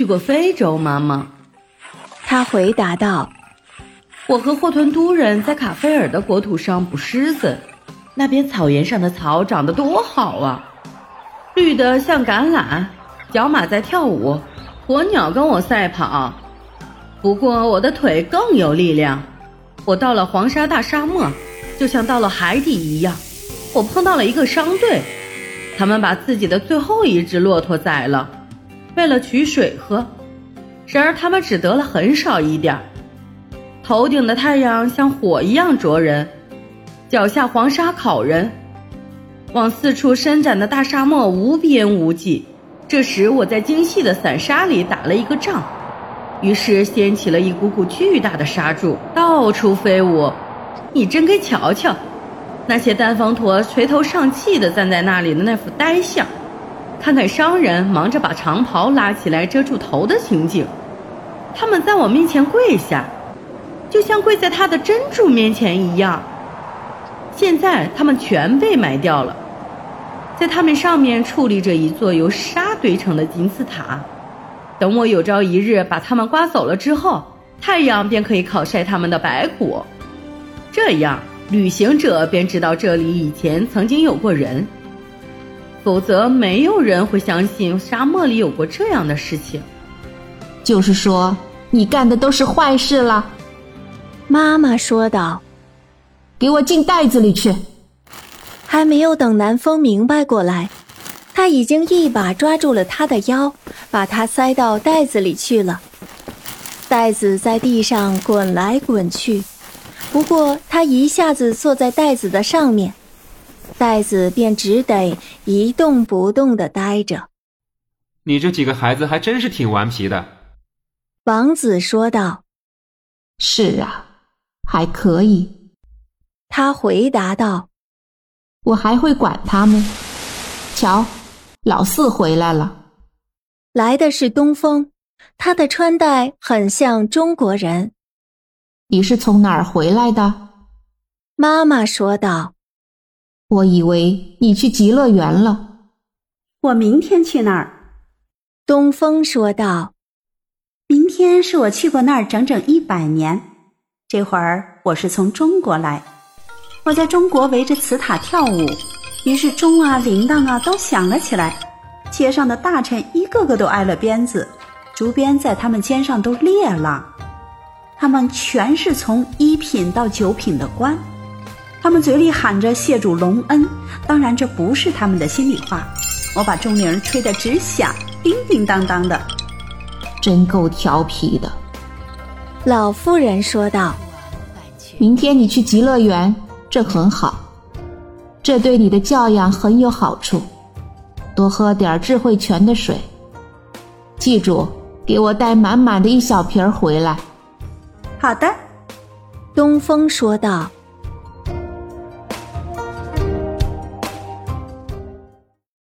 去过非洲，妈妈。他回答道：“我和霍屯都人在卡菲尔的国土上捕狮子，那边草原上的草长得多好啊，绿的像橄榄。角马在跳舞，鸵鸟跟我赛跑。不过我的腿更有力量。我到了黄沙大沙漠，就像到了海底一样。我碰到了一个商队，他们把自己的最后一只骆驼宰了，为了取水喝。”然而他们只得了很少一点儿。头顶的太阳像火一样灼人，脚下黄沙烤人，往四处伸展的大沙漠无边无际。这时我在精细的散沙里打了一个仗，于是掀起了一股股巨大的沙柱，到处飞舞。你真该瞧瞧，那些单方驼垂头丧气地站在那里的那副呆相，看看商人忙着把长袍拉起来遮住头的情景。他们在我面前跪下，就像跪在他的珍珠面前一样。现在他们全被埋掉了，在他们上面矗立着一座由沙堆成的金字塔。等我有朝一日把他们刮走了之后，太阳便可以烤晒他们的白骨，这样旅行者便知道这里以前曾经有过人。否则，没有人会相信沙漠里有过这样的事情。就是说，你干的都是坏事了。”妈妈说道，“给我进袋子里去！”还没有等南风明白过来，他已经一把抓住了他的腰，把他塞到袋子里去了。袋子在地上滚来滚去，不过他一下子坐在袋子的上面，袋子便只得一动不动地呆着。你这几个孩子还真是挺顽皮的。王子说道：“是啊，还可以。”他回答道：“我还会管他们。瞧，老四回来了。来的是东风，他的穿戴很像中国人。你是从哪儿回来的？”妈妈说道：“我以为你去极乐园了。我明天去那儿。”东风说道。明天是我去过那儿整整一百年。这会儿我是从中国来，我在中国围着瓷塔跳舞，于是钟啊、铃铛啊都响了起来。街上的大臣一个个都挨了鞭子，竹鞭在他们肩上都裂了。他们全是从一品到九品的官，他们嘴里喊着谢主隆恩，当然这不是他们的心里话。我把钟铃吹得直响，叮叮当当的。真够调皮的，老妇人说道：“明天你去极乐园，这很好，这对你的教养很有好处。多喝点智慧泉的水，记住，给我带满满的一小瓶回来。”好的，东风说道。